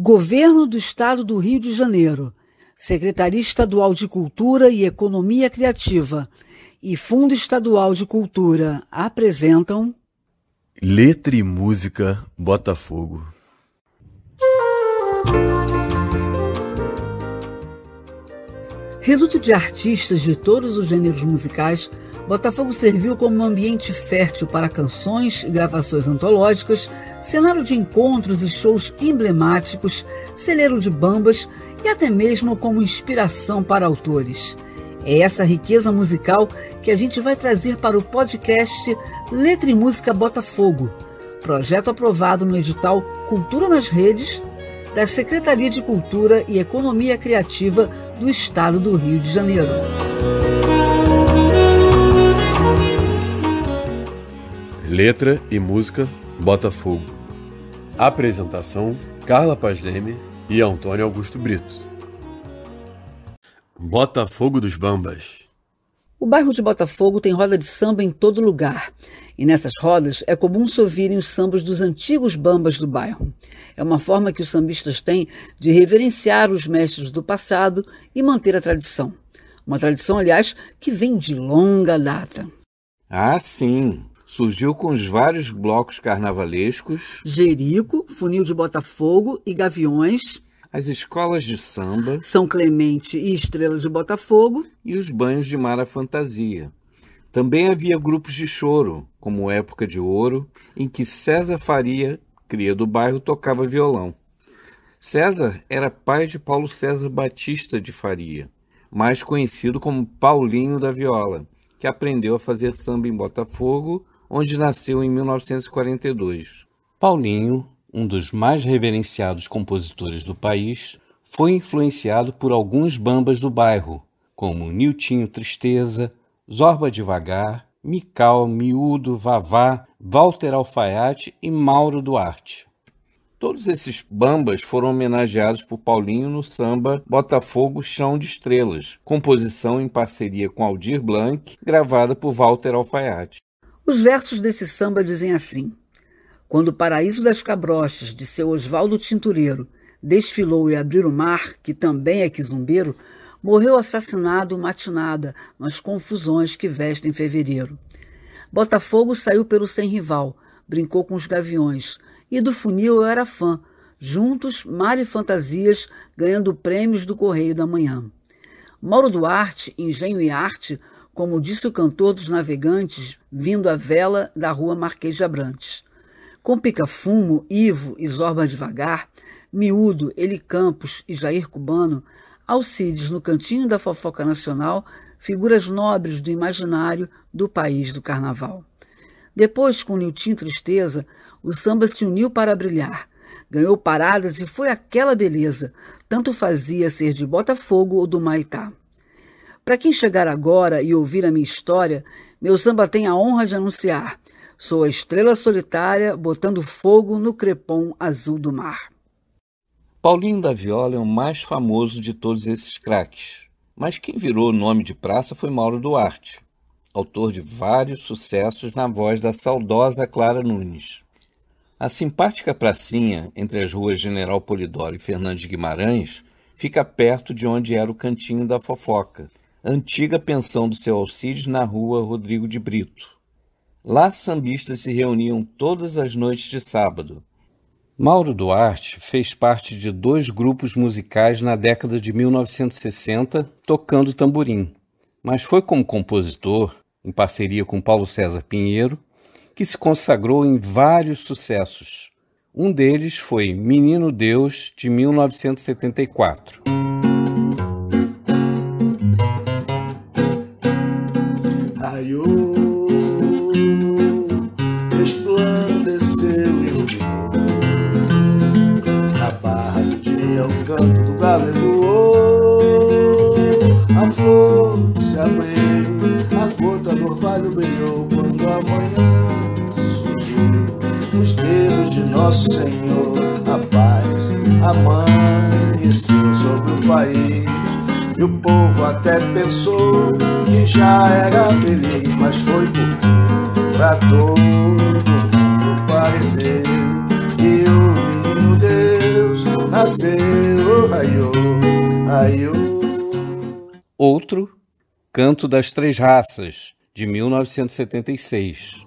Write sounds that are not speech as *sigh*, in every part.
Governo do Estado do Rio de Janeiro, Secretaria Estadual de Cultura e Economia Criativa e Fundo Estadual de Cultura apresentam Letra e Música Botafogo. Reduto de artistas de todos os gêneros musicais, Botafogo serviu como um ambiente fértil para canções e gravações antológicas, cenário de encontros e shows emblemáticos, celeiro de bambas e até mesmo como inspiração para autores. É essa riqueza musical que a gente vai trazer para o podcast Letra e Música Botafogo, projeto aprovado no edital Cultura nas Redes da Secretaria de Cultura e Economia Criativa do Estado do Rio de Janeiro. Letra e música Botafogo. Apresentação: Carla Paz Leme e Antônio Augusto Brito. Botafogo dos Bambas. O bairro de Botafogo tem roda de samba em todo lugar. E nessas rodas é comum se ouvirem os sambas dos antigos bambas do bairro. É uma forma que os sambistas têm de reverenciar os mestres do passado e manter a tradição. Uma tradição, aliás, que vem de longa data. Ah, sim. Surgiu com os vários blocos carnavalescos. Jerico, Funil de Botafogo e Gaviões as escolas de samba, São Clemente e Estrela de Botafogo e os banhos de mar à fantasia. Também havia grupos de choro, como Época de Ouro, em que César Faria, cria do bairro, tocava violão. César era pai de Paulo César Batista de Faria, mais conhecido como Paulinho da Viola, que aprendeu a fazer samba em Botafogo, onde nasceu em 1942. Paulinho um dos mais reverenciados compositores do país, foi influenciado por alguns bambas do bairro, como Niltinho Tristeza, Zorba Devagar, Mical, Miúdo, Vavá, Walter Alfaiate e Mauro Duarte. Todos esses bambas foram homenageados por Paulinho no samba Botafogo Chão de Estrelas, composição em parceria com Aldir Blanc, gravada por Walter Alfaiate. Os versos desse samba dizem assim: quando o paraíso das cabrochas de seu Osvaldo Tintureiro desfilou e abriu o mar, que também é quizumbeiro, morreu assassinado matinada nas confusões que vestem fevereiro. Botafogo saiu pelo sem rival, brincou com os gaviões, e do funil eu era fã, juntos, mar e fantasias, ganhando prêmios do Correio da Manhã. Mauro Duarte, engenho e arte, como disse o cantor dos navegantes, vindo à vela da rua Marquês de Abrantes. Com Pica-Fumo, Ivo e Zorba Devagar, Miúdo, Eli Campos e Jair Cubano, Alcides no cantinho da fofoca nacional, figuras nobres do imaginário do país do carnaval. Depois, com Nilton Tristeza, o samba se uniu para brilhar. Ganhou paradas e foi aquela beleza, tanto fazia ser de Botafogo ou do Maitá. Para quem chegar agora e ouvir a minha história, meu samba tem a honra de anunciar Sou a estrela solitária botando fogo no crepom azul do mar. Paulinho da Viola é o mais famoso de todos esses craques, mas quem virou nome de praça foi Mauro Duarte, autor de vários sucessos na voz da saudosa Clara Nunes. A simpática pracinha entre as ruas General Polidoro e Fernandes Guimarães fica perto de onde era o Cantinho da Fofoca, antiga pensão do seu Alcides na rua Rodrigo de Brito. Lá sambistas se reuniam todas as noites de sábado. Mauro Duarte fez parte de dois grupos musicais na década de 1960, tocando tamborim, mas foi como compositor, em parceria com Paulo César Pinheiro, que se consagrou em vários sucessos. Um deles foi Menino Deus, de 1974. Senhor, a paz amanheceu sobre o país. E o povo até pensou que já era feliz, mas foi porque pra todo mundo pareceu que o menino Deus nasceu, raiô, raiô. Outro, Canto das Três Raças, de 1976.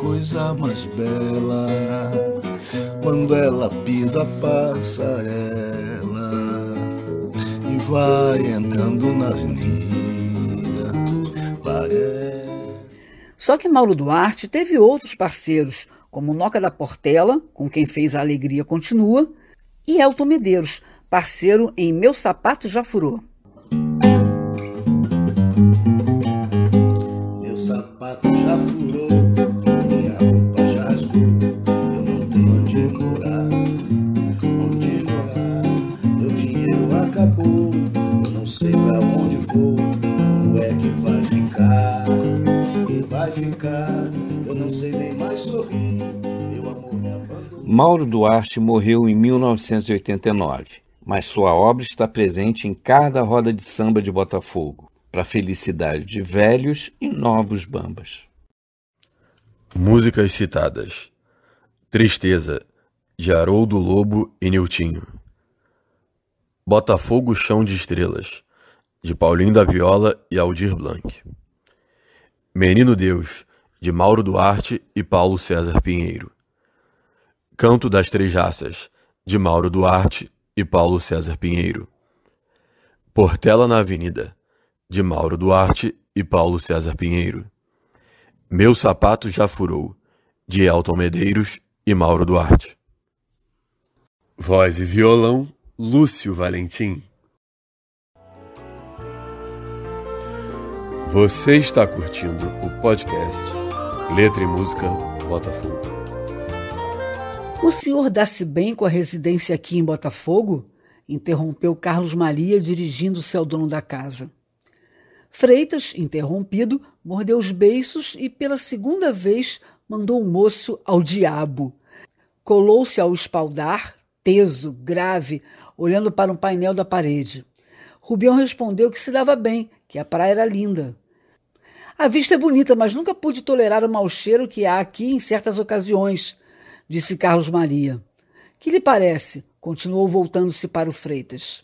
coisa mais bela quando ela pisa a passarela e vai entrando na avenida. Parece. Só que Mauro Duarte teve outros parceiros, como Noca da Portela, com quem fez A Alegria Continua, e Elton Medeiros, parceiro em Meu Sapato Já Furou. Mauro Duarte morreu em 1989 mas sua obra está presente em cada roda de samba de Botafogo, para a felicidade de velhos e novos bambas. Músicas citadas: Tristeza, de Haroldo Lobo e Niltinho. Botafogo Chão de Estrelas, de Paulinho da Viola e Aldir Blanc. Menino Deus, de Mauro Duarte e Paulo César Pinheiro. Canto das Três Raças, de Mauro Duarte e Paulo César Pinheiro. Portela na Avenida, de Mauro Duarte e Paulo César Pinheiro. Meu Sapato Já Furou, de Elton Medeiros e Mauro Duarte. Voz e violão, Lúcio Valentim. Você está curtindo o podcast Letra e Música Botafogo. O senhor dá-se bem com a residência aqui em Botafogo? interrompeu Carlos Maria, dirigindo-se ao dono da casa. Freitas, interrompido, mordeu os beiços e, pela segunda vez, mandou o moço ao diabo. Colou-se ao espaldar, teso, grave, olhando para um painel da parede. Rubião respondeu que se dava bem, que a praia era linda. A vista é bonita, mas nunca pude tolerar o mau cheiro que há aqui em certas ocasiões, disse Carlos Maria. Que lhe parece? continuou voltando-se para o Freitas.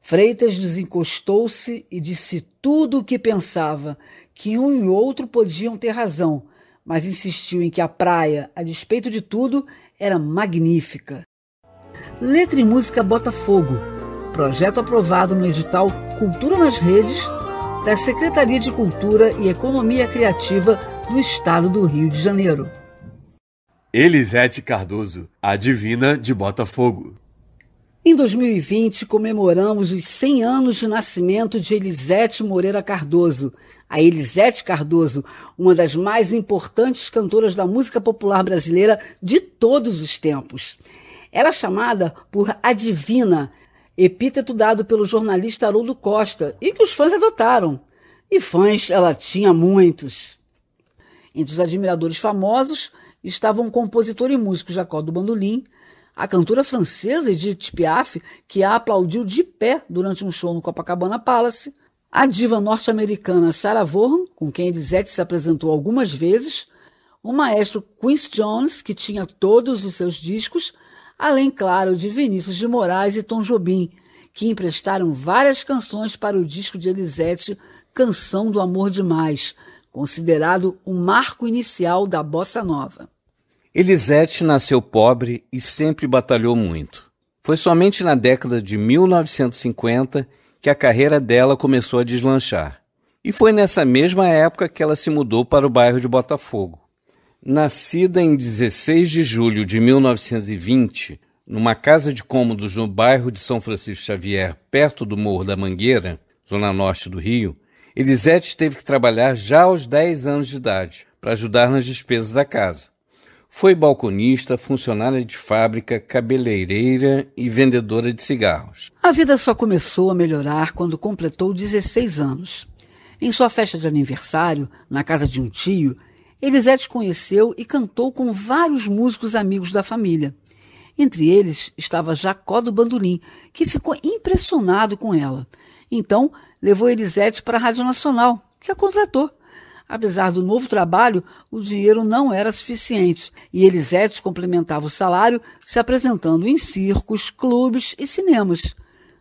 Freitas desencostou-se e disse tudo o que pensava, que um e outro podiam ter razão, mas insistiu em que a praia, a despeito de tudo, era magnífica. Letra e Música Botafogo, projeto aprovado no edital Cultura nas Redes da Secretaria de Cultura e Economia Criativa do Estado do Rio de Janeiro. Elisete Cardoso, a divina de Botafogo. Em 2020, comemoramos os 100 anos de nascimento de Elisete Moreira Cardoso. A Elisete Cardoso, uma das mais importantes cantoras da música popular brasileira de todos os tempos. Era chamada por a Divina, epíteto dado pelo jornalista Haroldo Costa e que os fãs adotaram. E fãs ela tinha muitos. Entre os admiradores famosos, estavam o compositor e músico Jacó do Bandolim, a cantora francesa Edith Piaf, que a aplaudiu de pé durante um show no Copacabana Palace, a diva norte-americana Sarah Vaughan, com quem Elisete se apresentou algumas vezes, o maestro Quincy Jones, que tinha todos os seus discos, além, claro, de Vinícius de Moraes e Tom Jobim, que emprestaram várias canções para o disco de Elisete, Canção do Amor Demais, considerado o marco inicial da bossa nova. Elisete nasceu pobre e sempre batalhou muito. Foi somente na década de 1950 que a carreira dela começou a deslanchar. E foi nessa mesma época que ela se mudou para o bairro de Botafogo. Nascida em 16 de julho de 1920, numa casa de cômodos no bairro de São Francisco Xavier, perto do Morro da Mangueira, zona norte do Rio, Elisete teve que trabalhar já aos 10 anos de idade para ajudar nas despesas da casa. Foi balconista, funcionária de fábrica, cabeleireira e vendedora de cigarros. A vida só começou a melhorar quando completou 16 anos. Em sua festa de aniversário, na casa de um tio, Elisete conheceu e cantou com vários músicos amigos da família. Entre eles estava Jacó do Bandolim, que ficou impressionado com ela. Então, levou Elisete para a Rádio Nacional, que a contratou. Apesar do novo trabalho, o dinheiro não era suficiente e Elisete complementava o salário se apresentando em circos, clubes e cinemas.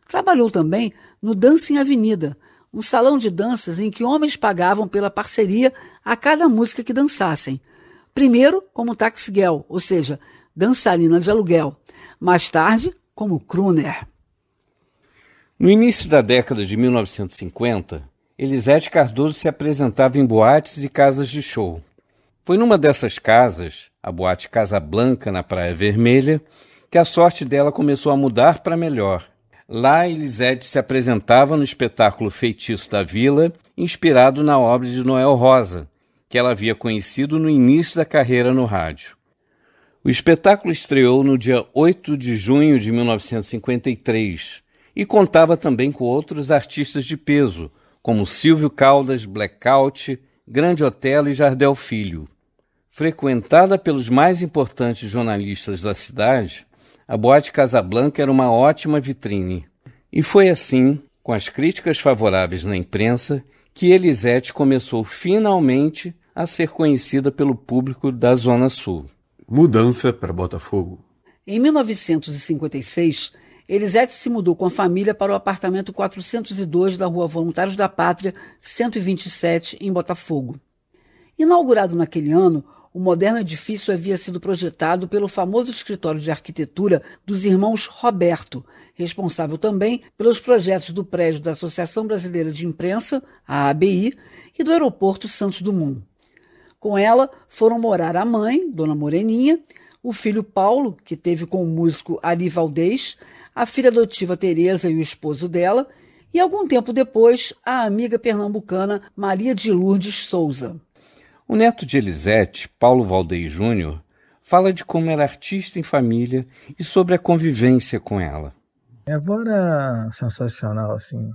Trabalhou também no Dança em Avenida, um salão de danças em que homens pagavam pela parceria a cada música que dançassem. Primeiro como taxi ou seja, dançarina de aluguel. Mais tarde, como crooner. No início da década de 1950, Elisete Cardoso se apresentava em boates e casas de show. Foi numa dessas casas, a boate Casa Blanca, na Praia Vermelha, que a sorte dela começou a mudar para melhor. Lá, Elisete se apresentava no espetáculo Feitiço da Vila, inspirado na obra de Noel Rosa, que ela havia conhecido no início da carreira no rádio. O espetáculo estreou no dia 8 de junho de 1953 e contava também com outros artistas de peso, como Silvio Caldas, Blackout, Grande Otelo e Jardel Filho. Frequentada pelos mais importantes jornalistas da cidade, a Boate Casablanca era uma ótima vitrine. E foi assim, com as críticas favoráveis na imprensa, que Elisete começou finalmente a ser conhecida pelo público da Zona Sul. Mudança para Botafogo. Em 1956, Elisete se mudou com a família para o apartamento 402 da Rua Voluntários da Pátria, 127, em Botafogo. Inaugurado naquele ano, o moderno edifício havia sido projetado pelo famoso escritório de arquitetura dos irmãos Roberto, responsável também pelos projetos do prédio da Associação Brasileira de Imprensa, a ABI, e do aeroporto Santos Dumont. Com ela foram morar a mãe, Dona Moreninha, o filho Paulo, que teve com o músico Ari Valdez, a filha adotiva Teresa e o esposo dela, e algum tempo depois, a amiga pernambucana Maria de Lourdes Souza. O neto de Elisete, Paulo Valdez Júnior, fala de como era artista em família e sobre a convivência com ela. Minha avó era sensacional, assim,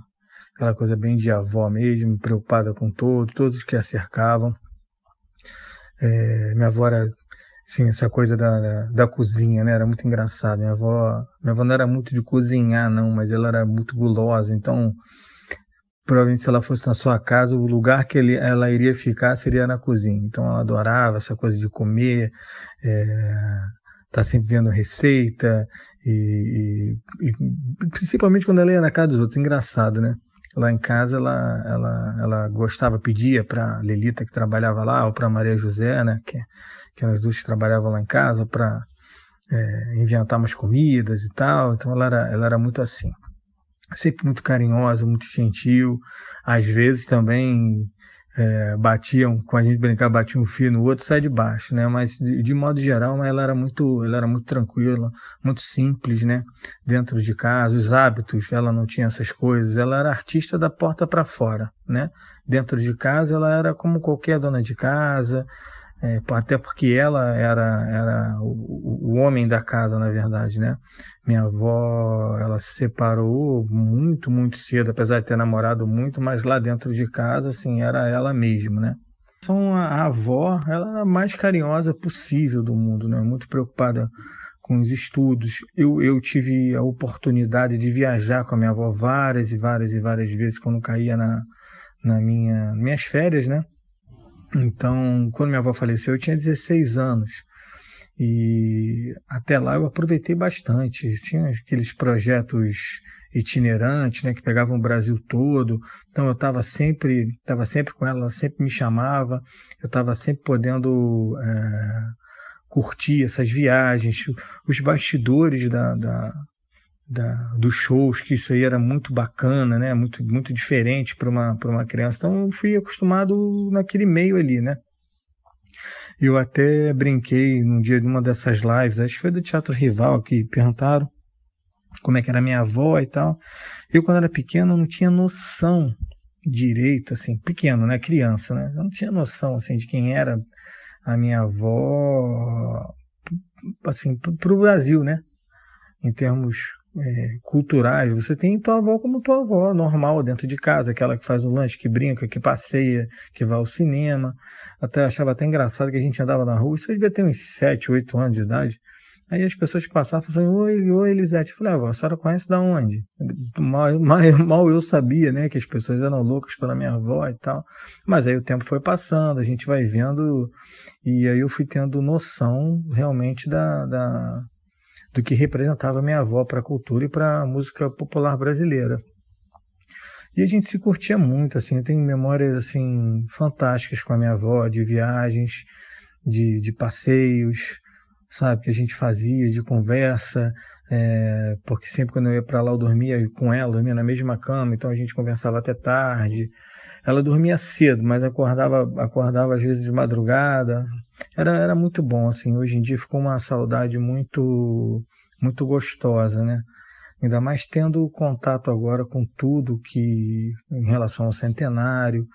aquela coisa bem de avó mesmo, preocupada com todos, todos que a cercavam. É, minha avó era, assim, essa coisa da, da, da, cozinha, né? Era muito engraçado. Minha avó, minha avó não era muito de cozinhar, não, mas ela era muito gulosa. Então, provavelmente se ela fosse na sua casa, o lugar que ele, ela iria ficar seria na cozinha. Então, ela adorava essa coisa de comer, é, tá sempre vendo receita e, e, e, principalmente quando ela ia na casa dos outros. Engraçado, né? Lá em casa ela, ela, ela gostava, pedia para Lelita que trabalhava lá, ou para Maria José, né, que, que eram as duas que trabalhavam lá em casa, para é, inventar umas comidas e tal. Então ela era, ela era muito assim. Sempre muito carinhosa, muito gentil. Às vezes também é, batiam, com a gente brincar, batiam um fio no outro, sai de baixo, né? Mas de, de, modo geral, ela era muito, ela era muito tranquila, muito simples, né? Dentro de casa, os hábitos, ela não tinha essas coisas. Ela era artista da porta para fora, né? Dentro de casa, ela era como qualquer dona de casa, é, até porque ela era, era o, o, homem da casa, na verdade, né? Minha avó, ela se separou muito, muito cedo, apesar de ter namorado muito, mas lá dentro de casa, assim, era ela mesma, né? Então, a, avó, ela era a mais carinhosa possível do mundo, né? Muito preocupada com os estudos. Eu, eu tive a oportunidade de viajar com a minha avó várias e várias e várias vezes quando caía na, na minha minhas férias, né? Então, quando minha avó faleceu, eu tinha 16 anos. E até lá eu aproveitei bastante. Tinha aqueles projetos itinerantes, né, que pegavam o Brasil todo. Então eu estava sempre, estava sempre com ela, ela sempre me chamava. Eu estava sempre podendo é, curtir essas viagens, os bastidores da, da, da, dos shows, que isso aí era muito bacana, né, muito, muito diferente para uma, uma criança. Então eu fui acostumado naquele meio ali, né. Eu até brinquei num dia de uma dessas lives, acho que foi do Teatro Rival, que perguntaram como é que era minha avó e tal. Eu, quando era pequeno, não tinha noção direito, assim, pequeno, né, criança, né, eu não tinha noção, assim, de quem era a minha avó, assim, para o Brasil, né, em termos é, culturais, você tem tua avó como tua avó, normal, dentro de casa, aquela que faz o lanche, que brinca, que passeia, que vai ao cinema. Até achava até engraçado que a gente andava na rua, isso devia ter uns 7, 8 anos de idade. Aí as pessoas que passavam falavam oi, oi, Elisete. Eu falei, ah, a senhora conhece da onde? Mal, mal, *laughs* mal, eu sabia, né, que as pessoas eram loucas pela minha avó e tal. Mas aí o tempo foi passando, a gente vai vendo, e aí eu fui tendo noção realmente da, da do que representava minha avó para a cultura e para a música popular brasileira. E a gente se curtia muito, assim, eu tenho memórias assim fantásticas com a minha avó, de viagens, de, de passeios, sabe, que a gente fazia, de conversa, é, porque sempre quando eu ia para lá eu dormia com ela, dormia na mesma cama, então a gente conversava até tarde. Ela dormia cedo, mas acordava, acordava às vezes de madrugada, era, era muito bom, assim. Hoje em dia ficou uma saudade muito, muito gostosa, né? Ainda mais tendo contato agora com tudo que, em relação ao centenário,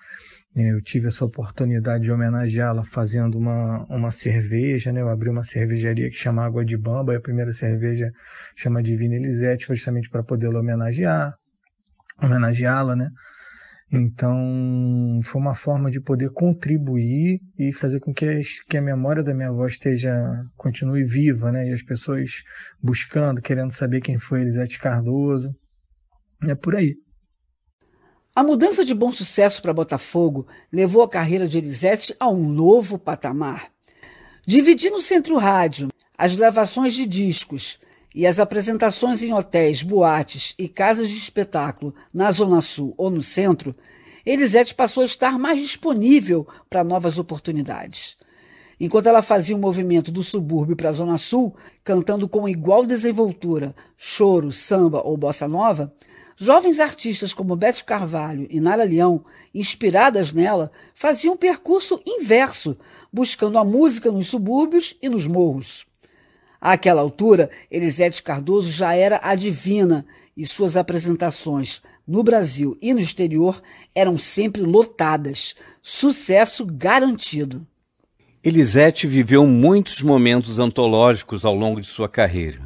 né? eu tive essa oportunidade de homenageá-la fazendo uma, uma cerveja, né? Eu abri uma cervejaria que chama Água de Bamba, e a primeira cerveja chama Divina Elisete, justamente para poder homenagear, homenageá-la, né? Então, foi uma forma de poder contribuir e fazer com que a, que a memória da minha avó esteja, continue viva, né? E as pessoas buscando, querendo saber quem foi Elisete Cardoso. É por aí. A mudança de bom sucesso para Botafogo levou a carreira de Elisete a um novo patamar. Dividindo o Centro Rádio, as gravações de discos e as apresentações em hotéis, boates e casas de espetáculo na Zona Sul ou no centro, Elisete passou a estar mais disponível para novas oportunidades. Enquanto ela fazia o um movimento do subúrbio para a Zona Sul, cantando com igual desenvoltura choro, samba ou bossa nova, jovens artistas como Beth Carvalho e Nara Leão, inspiradas nela, faziam um percurso inverso, buscando a música nos subúrbios e nos morros. Àquela altura, Elisete Cardoso já era a divina e suas apresentações no Brasil e no exterior eram sempre lotadas. Sucesso garantido. Elisete viveu muitos momentos antológicos ao longo de sua carreira.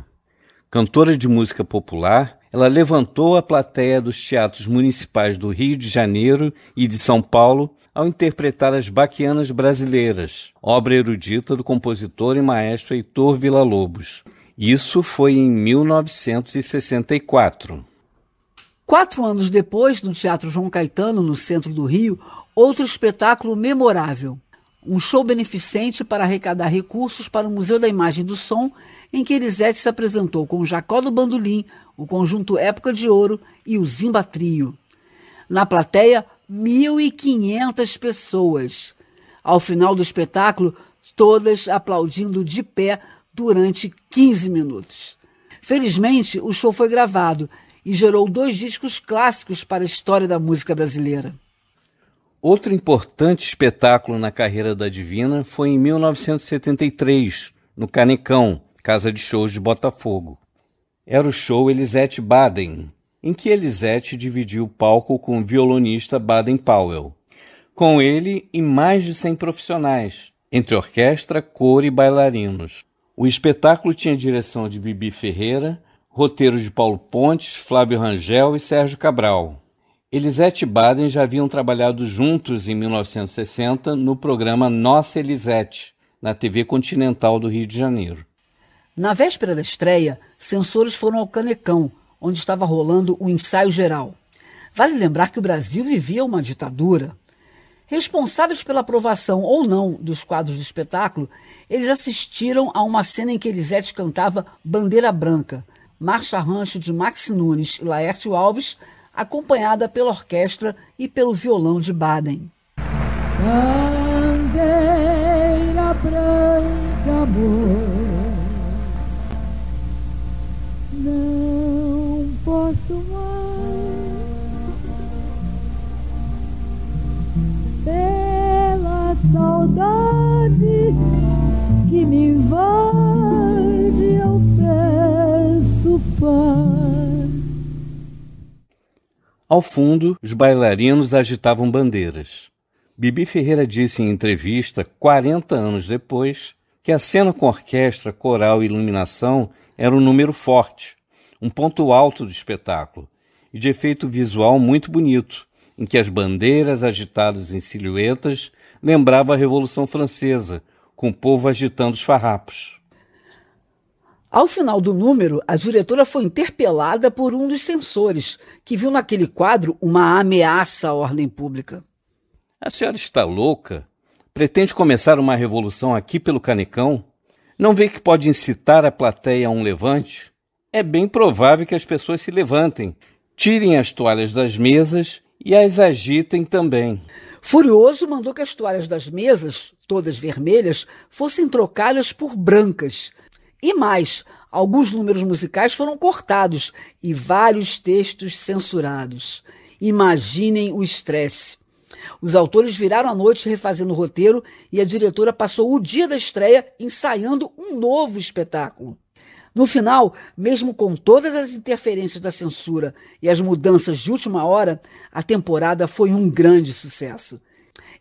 Cantora de música popular, ela levantou a plateia dos teatros municipais do Rio de Janeiro e de São Paulo ao interpretar as Baquianas Brasileiras, obra erudita do compositor e maestro Heitor Villa-Lobos. Isso foi em 1964. Quatro anos depois, no Teatro João Caetano, no centro do Rio, outro espetáculo memorável. Um show beneficente para arrecadar recursos para o Museu da Imagem do Som, em que Elisete se apresentou com Jacó do Bandolim, o Conjunto Época de Ouro e o Zimba Trio. Na plateia, 1.500 pessoas. Ao final do espetáculo, todas aplaudindo de pé durante 15 minutos. Felizmente, o show foi gravado e gerou dois discos clássicos para a história da música brasileira. Outro importante espetáculo na carreira da Divina foi em 1973, no Canecão, casa de shows de Botafogo. Era o show Elisete Baden, em que Elisete dividiu o palco com o violonista Baden Powell. Com ele e mais de 100 profissionais, entre orquestra, coro e bailarinos. O espetáculo tinha direção de Bibi Ferreira, roteiro de Paulo Pontes, Flávio Rangel e Sérgio Cabral. Elisete e Baden já haviam trabalhado juntos em 1960 no programa Nossa Elisete, na TV Continental do Rio de Janeiro. Na véspera da estreia, censores foram ao Canecão, onde estava rolando o ensaio geral. Vale lembrar que o Brasil vivia uma ditadura. Responsáveis pela aprovação ou não dos quadros do espetáculo, eles assistiram a uma cena em que Elisete cantava Bandeira Branca, marcha rancho de Max Nunes e Laércio Alves, acompanhada pela orquestra e pelo violão de Baden. Bandeira branca, amor, posso mais. saudade que me invade, eu peço paz. Ao fundo, os bailarinos agitavam bandeiras. Bibi Ferreira disse em entrevista, 40 anos depois, que a cena com orquestra, coral e iluminação era um número forte, um ponto alto do espetáculo, e de efeito visual muito bonito, em que as bandeiras agitadas em silhuetas lembrava a Revolução Francesa, com o povo agitando os farrapos. Ao final do número, a diretora foi interpelada por um dos censores, que viu naquele quadro uma ameaça à ordem pública. A senhora está louca? Pretende começar uma revolução aqui pelo Canecão? Não vê que pode incitar a plateia a um levante? É bem provável que as pessoas se levantem, tirem as toalhas das mesas e as agitem também. Furioso, mandou que as toalhas das mesas, todas vermelhas, fossem trocadas por brancas. E mais, alguns números musicais foram cortados e vários textos censurados. Imaginem o estresse. Os autores viraram a noite refazendo o roteiro e a diretora passou o dia da estreia ensaiando um novo espetáculo. No final, mesmo com todas as interferências da censura e as mudanças de última hora, a temporada foi um grande sucesso.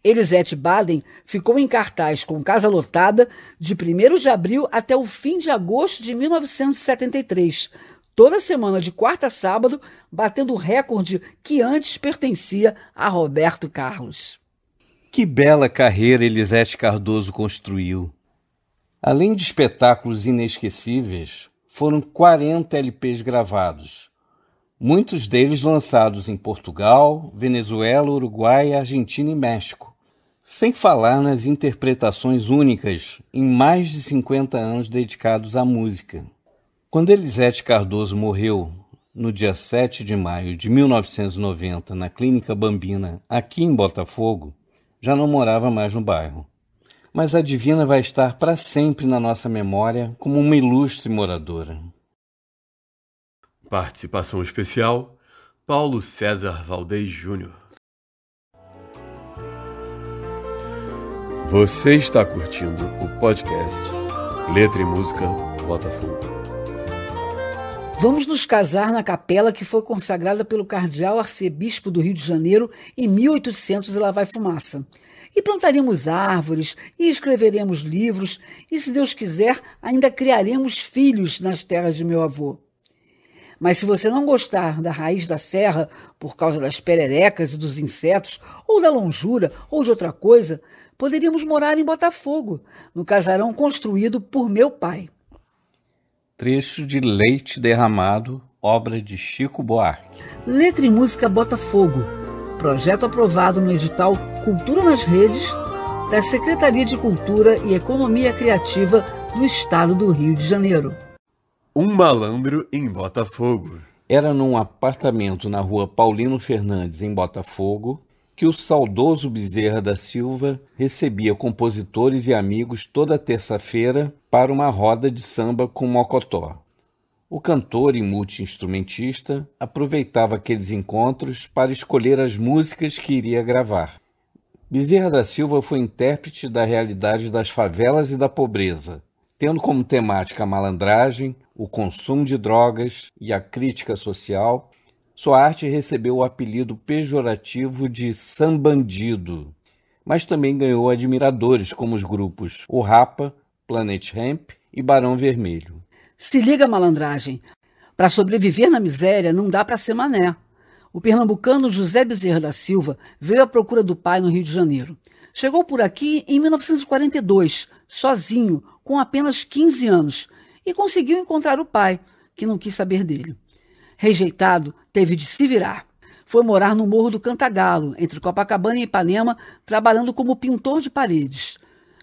Elisete Baden ficou em cartaz com Casa Lotada de 1 de abril até o fim de agosto de 1973, toda semana de quarta a sábado, batendo o recorde que antes pertencia a Roberto Carlos. Que bela carreira Elisete Cardoso construiu. Além de espetáculos inesquecíveis, foram 40 LPs gravados, muitos deles lançados em Portugal, Venezuela, Uruguai, Argentina e México, sem falar nas interpretações únicas em mais de 50 anos dedicados à música. Quando Elisete Cardoso morreu no dia 7 de maio de 1990 na Clínica Bambina, aqui em Botafogo, já não morava mais no bairro mas a Divina vai estar para sempre na nossa memória como uma ilustre moradora. Participação especial: Paulo César Valdez Júnior. Você está curtindo o podcast Letra e Música Botafogo. Vamos nos casar na capela que foi consagrada pelo cardeal arcebispo do Rio de Janeiro em 1800 e lá vai fumaça. E plantaremos árvores, e escreveremos livros, e, se Deus quiser, ainda criaremos filhos nas terras de meu avô. Mas se você não gostar da raiz da serra por causa das pererecas e dos insetos, ou da lonjura, ou de outra coisa, poderíamos morar em Botafogo, no casarão construído por meu pai. Trecho de Leite Derramado, obra de Chico Buarque. Letra e música Botafogo Projeto aprovado no edital Cultura nas Redes da Secretaria de Cultura e Economia Criativa do Estado do Rio de Janeiro. Um malandro em Botafogo. Era num apartamento na rua Paulino Fernandes, em Botafogo, que o saudoso Bezerra da Silva recebia compositores e amigos toda terça-feira para uma roda de samba com mocotó. O cantor e multi-instrumentista aproveitava aqueles encontros para escolher as músicas que iria gravar. Bezerra da Silva foi intérprete da realidade das favelas e da pobreza, tendo como temática a malandragem, o consumo de drogas e a crítica social. Sua arte recebeu o apelido pejorativo de sambandido, mas também ganhou admiradores como os grupos O Rapa, Planet Hemp e Barão Vermelho. Se liga, malandragem. Para sobreviver na miséria, não dá para ser mané. O pernambucano José Bezerra da Silva veio à procura do pai no Rio de Janeiro. Chegou por aqui em 1942, sozinho, com apenas 15 anos, e conseguiu encontrar o pai, que não quis saber dele. Rejeitado, teve de se virar. foi morar no Morro do Cantagalo, entre Copacabana e Ipanema, trabalhando como pintor de paredes.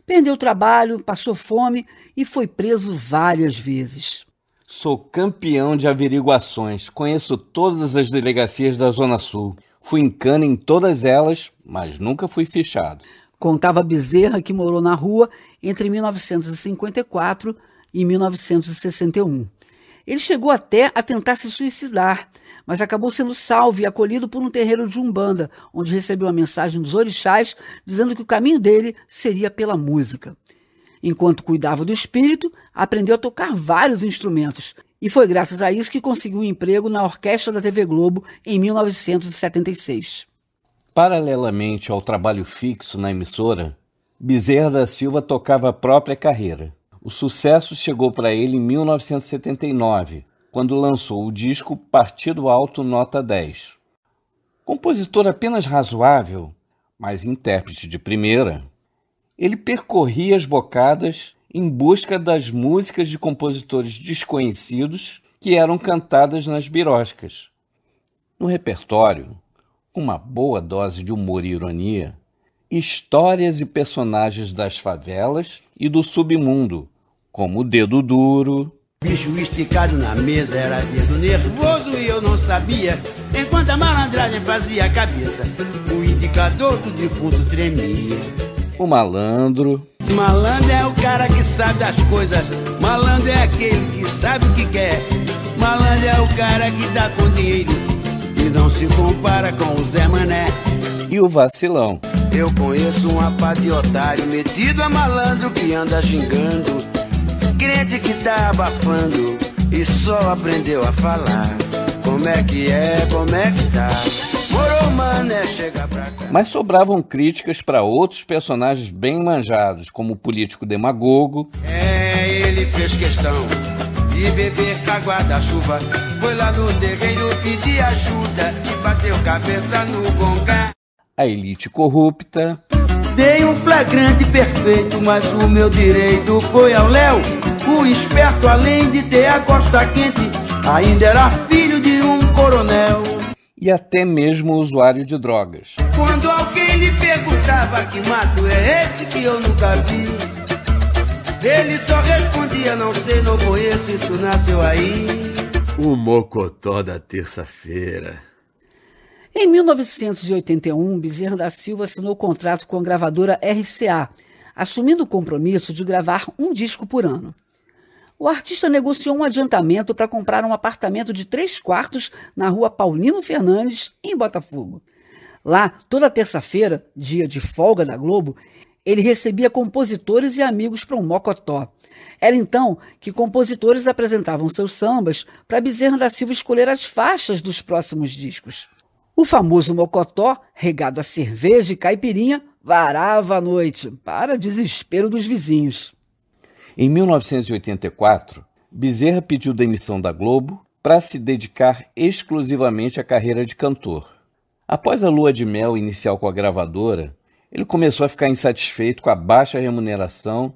Perdeu o trabalho, passou fome e foi preso várias vezes. Sou campeão de averiguações. Conheço todas as delegacias da Zona Sul. Fui em cana em todas elas, mas nunca fui fichado. Contava Bezerra que morou na rua entre 1954 e 1961. Ele chegou até a tentar se suicidar, mas acabou sendo salvo e acolhido por um terreiro de Umbanda, onde recebeu uma mensagem dos orixás dizendo que o caminho dele seria pela música. Enquanto cuidava do espírito, aprendeu a tocar vários instrumentos, e foi graças a isso que conseguiu um emprego na orquestra da TV Globo em 1976. Paralelamente ao trabalho fixo na emissora, Bezerra da Silva tocava a própria carreira. O sucesso chegou para ele em 1979, quando lançou o disco Partido Alto Nota 10. Compositor apenas razoável, mas intérprete de primeira, ele percorria as bocadas em busca das músicas de compositores desconhecidos que eram cantadas nas biroscas. No repertório, uma boa dose de humor e ironia, histórias e personagens das favelas e do submundo, como o Dedo Duro. Bicho esticado na mesa era dedo nervoso e eu não sabia. Enquanto a malandragem fazia a cabeça, o indicador do defunto tremia. O Malandro. Malandro é o cara que sabe das coisas. Malandro é aquele que sabe o que quer. Malandro é o cara que dá com dinheiro e não se compara com o Zé Mané. E o Vacilão. Eu conheço um pá de otário metido a malandro que anda gingando crente que tá abafando e só aprendeu a falar. Como é que é, como é que tá? Morou, mané, chega pra cá. Mas sobravam críticas para outros personagens bem manjados, como o político demagogo. É, ele fez questão de beber da chuva. Foi lá no terreiro pedir ajuda e bateu cabeça no gongá. A elite corrupta. Dei um flagrante perfeito, mas o meu direito foi ao Léo. O esperto, além de ter a costa quente, ainda era filho de um coronel. E até mesmo usuário de drogas. Quando alguém lhe perguntava que mato é esse que eu nunca vi, ele só respondia: Não sei, não conheço, isso nasceu aí. O mocotó da terça-feira. Em 1981, Bezerra da Silva assinou contrato com a gravadora RCA, assumindo o compromisso de gravar um disco por ano. O artista negociou um adiantamento para comprar um apartamento de três quartos na rua Paulino Fernandes, em Botafogo. Lá, toda terça-feira, dia de folga da Globo, ele recebia compositores e amigos para um mocotó. Era então que compositores apresentavam seus sambas para Bezerra da Silva escolher as faixas dos próximos discos. O famoso mocotó, regado a cerveja e caipirinha, varava a noite, para desespero dos vizinhos. Em 1984, Bezerra pediu demissão da Globo para se dedicar exclusivamente à carreira de cantor. Após a lua de mel inicial com a gravadora, ele começou a ficar insatisfeito com a baixa remuneração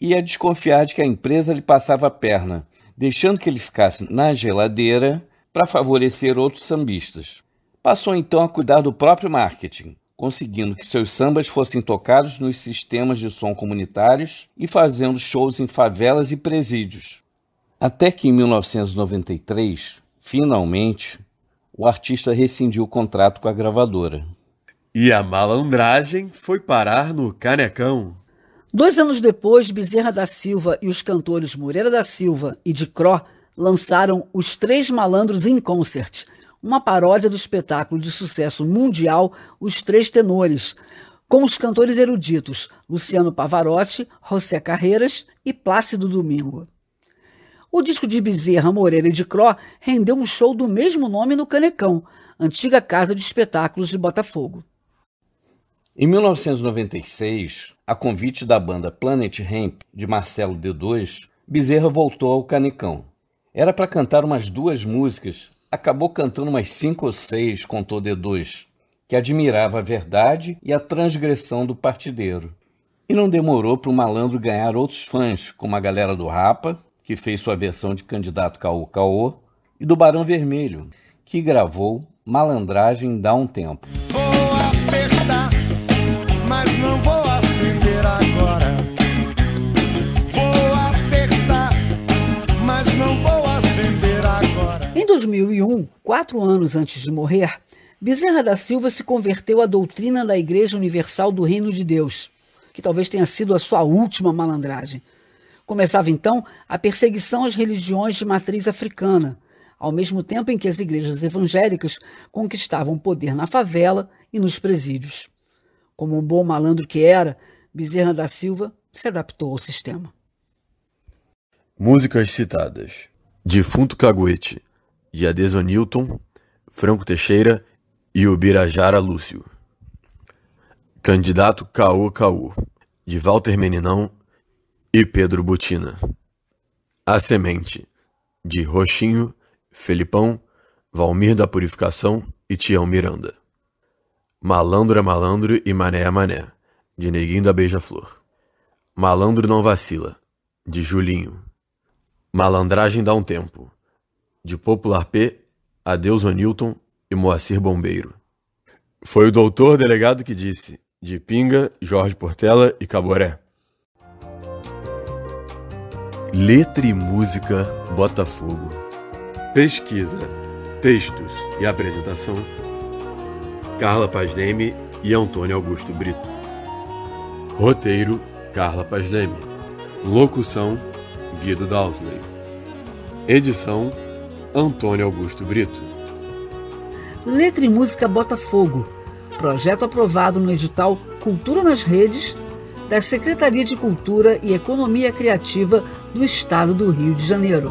e a desconfiar de que a empresa lhe passava a perna, deixando que ele ficasse na geladeira para favorecer outros sambistas. Passou então a cuidar do próprio marketing, conseguindo que seus sambas fossem tocados nos sistemas de som comunitários e fazendo shows em favelas e presídios. Até que em 1993, finalmente, o artista rescindiu o contrato com a gravadora. E a malandragem foi parar no Canecão. Dois anos depois, Bezerra da Silva e os cantores Moreira da Silva e de Cro lançaram Os Três Malandros em Concert, uma paródia do espetáculo de sucesso mundial Os Três Tenores, com os cantores eruditos Luciano Pavarotti, José Carreiras e Plácido Domingo. O disco de Bezerra, Moreira e de Cro rendeu um show do mesmo nome no Canecão, antiga casa de espetáculos de Botafogo. Em 1996, a convite da banda Planet Hemp, de Marcelo D2, Bezerra voltou ao Canecão. Era para cantar umas duas músicas acabou cantando umas cinco ou seis, contou D2, que admirava a verdade e a transgressão do partideiro. E não demorou para o malandro ganhar outros fãs, como a galera do Rapa, que fez sua versão de candidato Caô Caô, e do Barão Vermelho, que gravou Malandragem dá um tempo. quatro anos antes de morrer, Bezerra da Silva se converteu à doutrina da Igreja Universal do Reino de Deus, que talvez tenha sido a sua última malandragem. Começava então a perseguição às religiões de matriz africana, ao mesmo tempo em que as igrejas evangélicas conquistavam poder na favela e nos presídios. Como um bom malandro que era, Bezerra da Silva se adaptou ao sistema. Músicas citadas: Defunto Caguete, de Adeso Newton, Franco Teixeira e Ubirajara Lúcio. Candidato Caô Caô, de Walter Meninão e Pedro Butina. A Semente, de Roxinho Felipão, Valmir da Purificação e Tião Miranda. Malandro é malandro e mané é mané, de Neguinho da Beija-Flor. Malandro não vacila, de Julinho. Malandragem dá um tempo, de Popular P, Adeus Newton e Moacir Bombeiro. Foi o doutor delegado que disse, de Pinga, Jorge Portela e Caboré. Letra e música Botafogo. Pesquisa, textos e apresentação: Carla Pazneme e Antônio Augusto Brito. Roteiro: Carla Pazneme. Locução: Guido Dowsley. Edição: Antônio Augusto Brito. Letra e Música Botafogo. Projeto aprovado no edital Cultura nas Redes da Secretaria de Cultura e Economia Criativa do Estado do Rio de Janeiro.